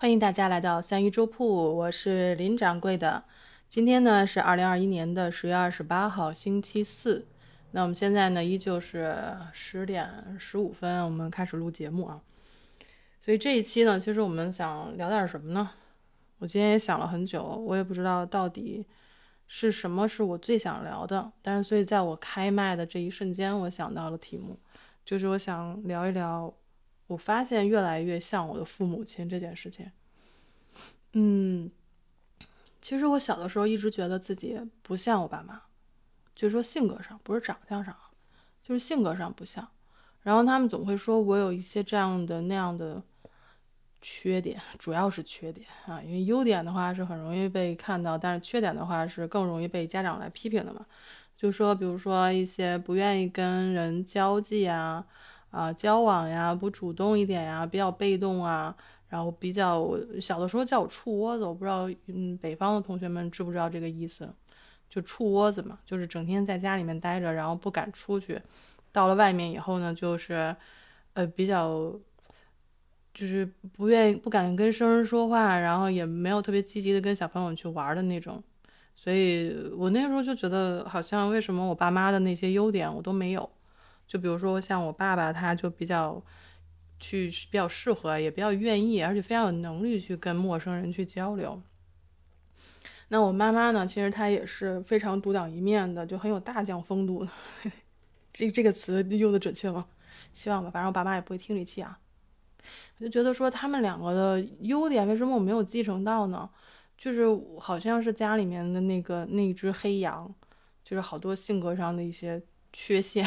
欢迎大家来到三鱼粥铺，我是林掌柜的。今天呢是二零二一年的十月二十八号，星期四。那我们现在呢依旧是十点十五分，我们开始录节目啊。所以这一期呢，其实我们想聊点什么呢？我今天也想了很久，我也不知道到底是什么是我最想聊的。但是，所以在我开麦的这一瞬间，我想到了题目，就是我想聊一聊。我发现越来越像我的父母亲这件事情。嗯，其实我小的时候一直觉得自己不像我爸妈，就是说性格上，不是长相上，就是性格上不像。然后他们总会说我有一些这样的那样的缺点，主要是缺点啊，因为优点的话是很容易被看到，但是缺点的话是更容易被家长来批评的嘛。就说比如说一些不愿意跟人交际啊。啊，交往呀，不主动一点呀，比较被动啊，然后比较小的时候叫我处窝子，我不知道，嗯，北方的同学们知不知道这个意思？就处窝子嘛，就是整天在家里面待着，然后不敢出去，到了外面以后呢，就是，呃，比较，就是不愿意、不敢跟生人说话，然后也没有特别积极的跟小朋友去玩的那种，所以我那时候就觉得，好像为什么我爸妈的那些优点我都没有。就比如说像我爸爸，他就比较去比较适合，也比较愿意，而且非常有能力去跟陌生人去交流。那我妈妈呢，其实她也是非常独当一面的，就很有大将风度。这这个词用的准确吗？希望吧，反正我爸妈也不会听这气啊。我就觉得说他们两个的优点，为什么我没有继承到呢？就是好像是家里面的那个那只黑羊，就是好多性格上的一些缺陷。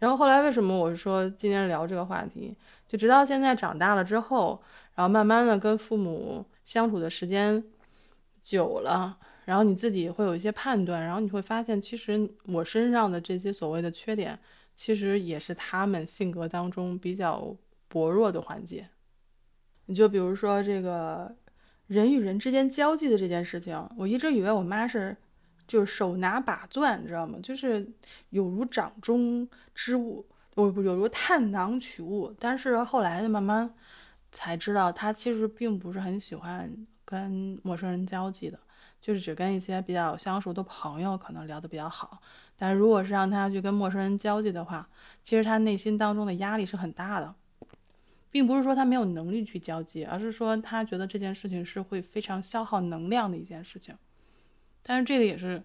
然后后来为什么我说今天聊这个话题？就直到现在长大了之后，然后慢慢的跟父母相处的时间久了，然后你自己会有一些判断，然后你会发现，其实我身上的这些所谓的缺点，其实也是他们性格当中比较薄弱的环节。你就比如说这个人与人之间交际的这件事情，我一直以为我妈是。就是手拿把攥，你知道吗？就是有如掌中之物，我不有如探囊取物。但是后来就慢慢才知道，他其实并不是很喜欢跟陌生人交际的，就是只跟一些比较相熟的朋友可能聊得比较好。但如果是让他去跟陌生人交际的话，其实他内心当中的压力是很大的，并不是说他没有能力去交际，而是说他觉得这件事情是会非常消耗能量的一件事情。但是这个也是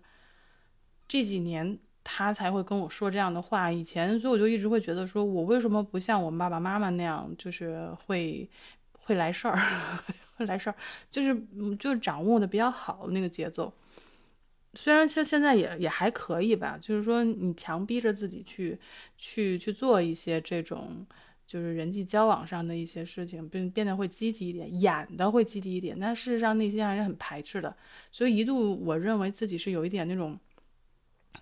这几年他才会跟我说这样的话。以前，所以我就一直会觉得，说我为什么不像我爸爸妈妈那样，就是会会来事儿，会来事儿，就是就是掌握的比较好那个节奏。虽然现现在也也还可以吧，就是说你强逼着自己去去去做一些这种。就是人际交往上的一些事情，变变得会积极一点，演的会积极一点，但事实上内心还是很排斥的。所以一度我认为自己是有一点那种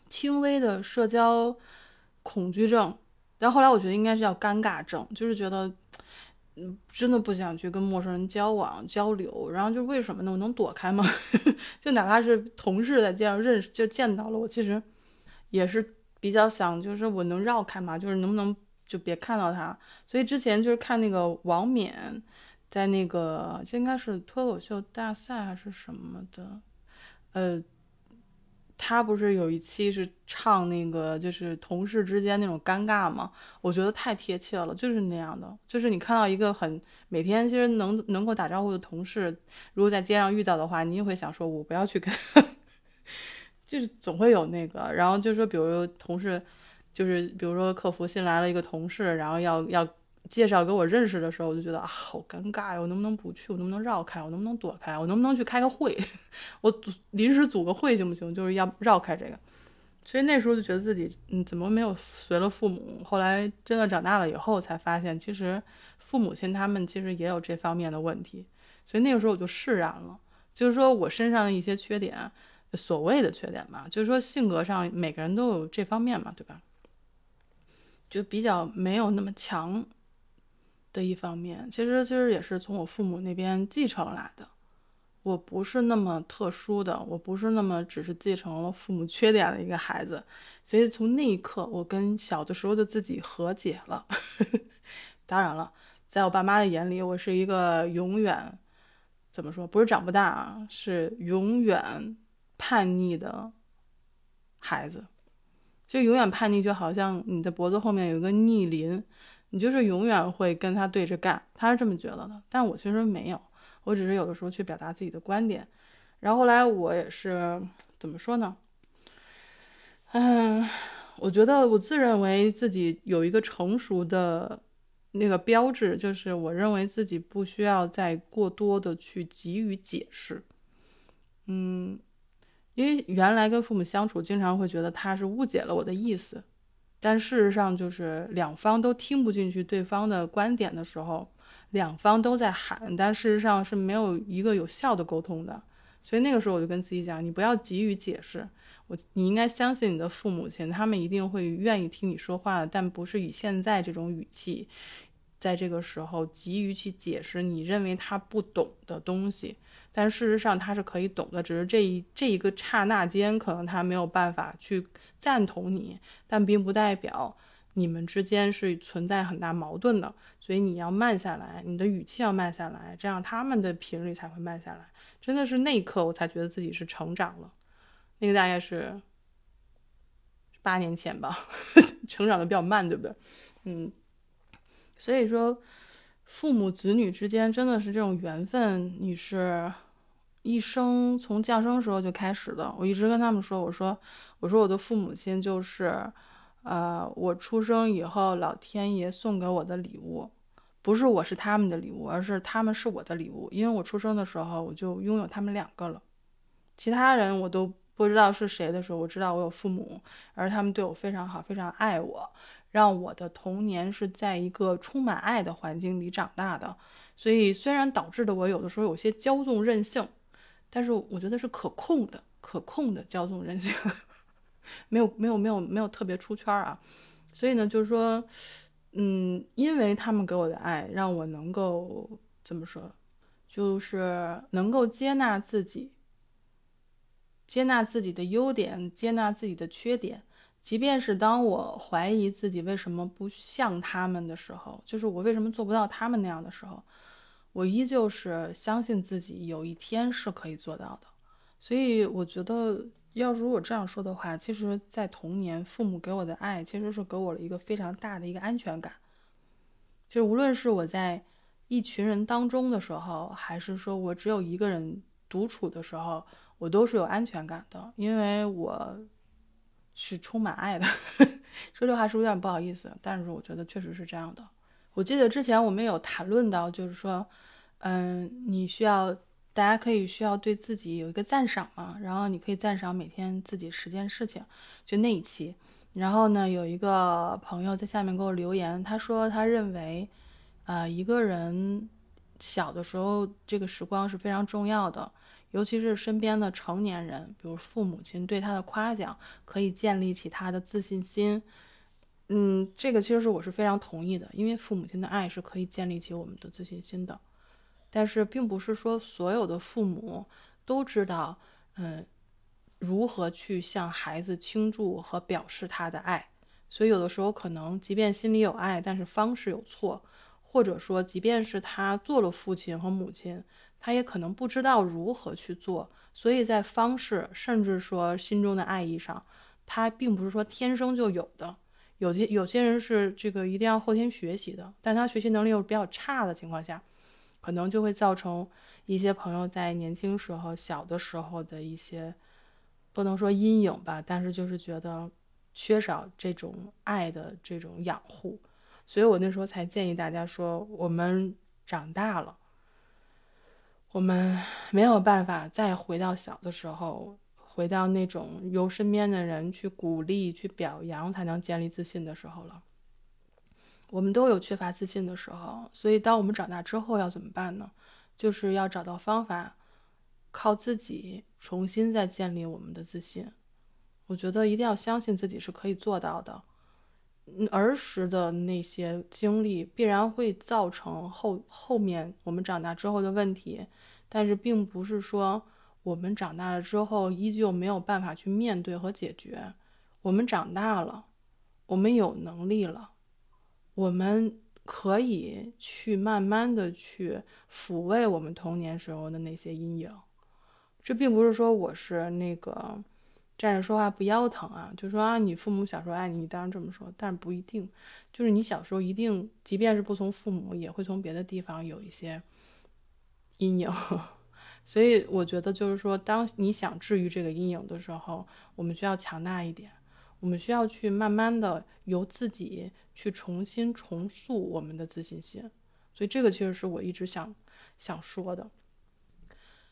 轻微的社交恐惧症，但后来我觉得应该是叫尴尬症，就是觉得嗯真的不想去跟陌生人交往交流。然后就为什么呢？我能躲开吗？就哪怕是同事在街上认识就见到了我，其实也是比较想，就是我能绕开吗？就是能不能？就别看到他，所以之前就是看那个王冕，在那个这应该是脱口秀大赛还是什么的，呃，他不是有一期是唱那个就是同事之间那种尴尬吗？我觉得太贴切了，就是那样的，就是你看到一个很每天其实能能够打招呼的同事，如果在街上遇到的话，你也会想说，我不要去跟，就是总会有那个，然后就是说比如同事。就是比如说，客服新来了一个同事，然后要要介绍给我认识的时候，我就觉得啊，好尴尬呀！我能不能不去？我能不能绕开？我能不能躲开？我能不能去开个会？我组临时组个会行不行？就是要绕开这个。所以那时候就觉得自己，嗯，怎么没有随了父母？后来真的长大了以后，才发现其实父母亲他们其实也有这方面的问题。所以那个时候我就释然了，就是说我身上的一些缺点，所谓的缺点吧，就是说性格上每个人都有这方面嘛，对吧？就比较没有那么强的一方面，其实其实也是从我父母那边继承来的。我不是那么特殊的，我不是那么只是继承了父母缺点的一个孩子。所以从那一刻，我跟小的时候的自己和解了。当然了，在我爸妈的眼里，我是一个永远怎么说，不是长不大啊，是永远叛逆的孩子。就永远叛逆，就好像你的脖子后面有一个逆鳞，你就是永远会跟他对着干。他是这么觉得的，但我其实没有，我只是有的时候去表达自己的观点。然后后来我也是怎么说呢？嗯，我觉得我自认为自己有一个成熟的那个标志，就是我认为自己不需要再过多的去给予解释。嗯。因为原来跟父母相处，经常会觉得他是误解了我的意思，但事实上就是两方都听不进去对方的观点的时候，两方都在喊，但事实上是没有一个有效的沟通的。所以那个时候我就跟自己讲，你不要急于解释，我你应该相信你的父母亲，他们一定会愿意听你说话的，但不是以现在这种语气，在这个时候急于去解释你认为他不懂的东西。但事实上他是可以懂的，只是这一这一个刹那间，可能他没有办法去赞同你，但并不代表你们之间是存在很大矛盾的。所以你要慢下来，你的语气要慢下来，这样他们的频率才会慢下来。真的是那一刻，我才觉得自己是成长了。那个大概是八年前吧，成长的比较慢，对不对？嗯，所以说。父母子女之间真的是这种缘分，你是一生从降生时候就开始的。我一直跟他们说，我说，我说我的父母亲就是，呃，我出生以后老天爷送给我的礼物，不是我是他们的礼物，而是他们是我的礼物。因为我出生的时候我就拥有他们两个了，其他人我都不知道是谁的时候，我知道我有父母，而他们对我非常好，非常爱我。让我的童年是在一个充满爱的环境里长大的，所以虽然导致的我有的时候有些骄纵任性，但是我觉得是可控的，可控的骄纵任性，没有没有没有没有特别出圈啊。所以呢，就是说，嗯，因为他们给我的爱，让我能够怎么说，就是能够接纳自己，接纳自己的优点，接纳自己的缺点。即便是当我怀疑自己为什么不像他们的时候，就是我为什么做不到他们那样的时候，我依旧是相信自己有一天是可以做到的。所以我觉得，要如果这样说的话，其实，在童年父母给我的爱，其实是给我了一个非常大的一个安全感。就是无论是我在一群人当中的时候，还是说我只有一个人独处的时候，我都是有安全感的，因为我。是充满爱的，说这话是有点不好意思，但是我觉得确实是这样的。我记得之前我们有谈论到，就是说，嗯，你需要，大家可以需要对自己有一个赞赏嘛，然后你可以赞赏每天自己十件事情，就那一期。然后呢，有一个朋友在下面给我留言，他说他认为，呃，一个人小的时候这个时光是非常重要的。尤其是身边的成年人，比如父母亲对他的夸奖，可以建立起他的自信心。嗯，这个其实是我是非常同意的，因为父母亲的爱是可以建立起我们的自信心的。但是，并不是说所有的父母都知道，嗯，如何去向孩子倾注和表示他的爱。所以，有的时候可能，即便心里有爱，但是方式有错，或者说，即便是他做了父亲和母亲。他也可能不知道如何去做，所以在方式甚至说心中的爱意上，他并不是说天生就有的。有些有些人是这个一定要后天学习的，但他学习能力又比较差的情况下，可能就会造成一些朋友在年轻时候、小的时候的一些不能说阴影吧，但是就是觉得缺少这种爱的这种养护，所以我那时候才建议大家说，我们长大了。我们没有办法再回到小的时候，回到那种由身边的人去鼓励、去表扬才能建立自信的时候了。我们都有缺乏自信的时候，所以当我们长大之后要怎么办呢？就是要找到方法，靠自己重新再建立我们的自信。我觉得一定要相信自己是可以做到的。儿时的那些经历必然会造成后后面我们长大之后的问题。但是并不是说我们长大了之后依旧没有办法去面对和解决。我们长大了，我们有能力了，我们可以去慢慢的去抚慰我们童年时候的那些阴影。这并不是说我是那个站着说话不腰疼啊，就说啊，你父母小时候爱你，你当然这么说，但不一定。就是你小时候一定，即便是不从父母，也会从别的地方有一些阴影。所以我觉得，就是说，当你想治愈这个阴影的时候，我们需要强大一点，我们需要去慢慢的由自己去重新重塑我们的自信心。所以这个其实是我一直想想说的，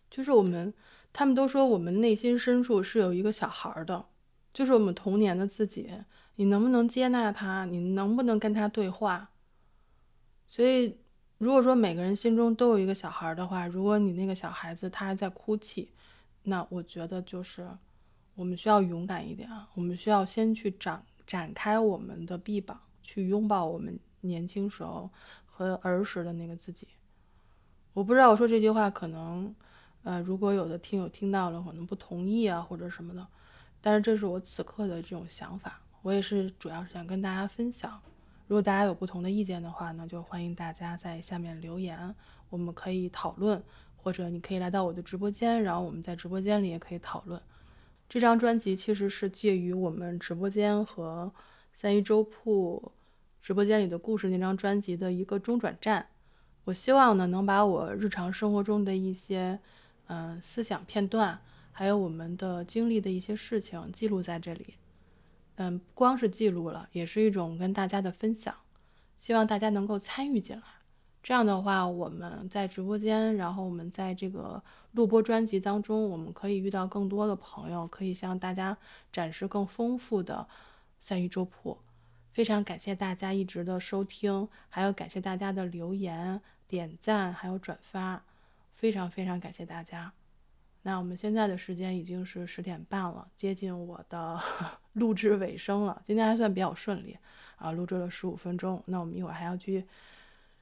就是我们他们都说我们内心深处是有一个小孩的，就是我们童年的自己，你能不能接纳他？你能不能跟他对话？所以。如果说每个人心中都有一个小孩的话，如果你那个小孩子他还在哭泣，那我觉得就是我们需要勇敢一点啊，我们需要先去展展开我们的臂膀，去拥抱我们年轻时候和儿时的那个自己。我不知道我说这句话可能，呃，如果有的听友听到了，可能不同意啊或者什么的，但是这是我此刻的这种想法，我也是主要是想跟大家分享。如果大家有不同的意见的话呢，就欢迎大家在下面留言，我们可以讨论，或者你可以来到我的直播间，然后我们在直播间里也可以讨论。这张专辑其实是介于我们直播间和三一周铺直播间里的故事那张专辑的一个中转站。我希望呢，能把我日常生活中的一些嗯思想片段，还有我们的经历的一些事情记录在这里。嗯，不光是记录了，也是一种跟大家的分享，希望大家能够参与进来。这样的话，我们在直播间，然后我们在这个录播专辑当中，我们可以遇到更多的朋友，可以向大家展示更丰富的三鱼粥铺。非常感谢大家一直的收听，还有感谢大家的留言、点赞还有转发，非常非常感谢大家。那我们现在的时间已经是十点半了，接近我的 录制尾声了。今天还算比较顺利啊，录制了十五分钟。那我们一会儿还要去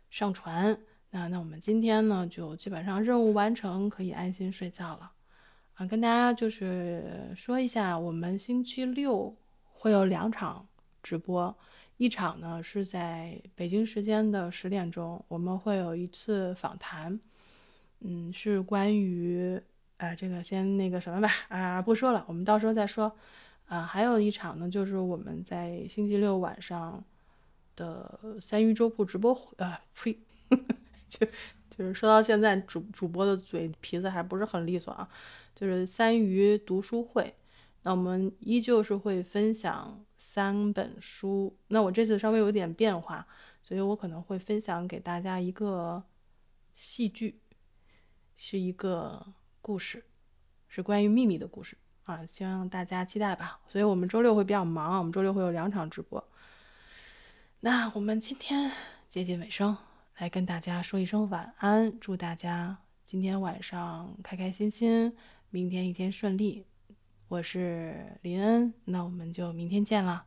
上传。那那我们今天呢，就基本上任务完成，可以安心睡觉了啊。跟大家就是说一下，我们星期六会有两场直播，一场呢是在北京时间的十点钟，我们会有一次访谈，嗯，是关于。啊，这个先那个什么吧，啊，不说了，我们到时候再说。啊，还有一场呢，就是我们在星期六晚上的三鱼粥铺直播，啊，呸，就就是说到现在，主主播的嘴皮子还不是很利索啊。就是三鱼读书会，那我们依旧是会分享三本书。那我这次稍微有点变化，所以我可能会分享给大家一个戏剧，是一个。故事是关于秘密的故事啊，希望大家期待吧。所以我们周六会比较忙，我们周六会有两场直播。那我们今天接近尾声，来跟大家说一声晚安，祝大家今天晚上开开心心，明天一天顺利。我是林恩，那我们就明天见了。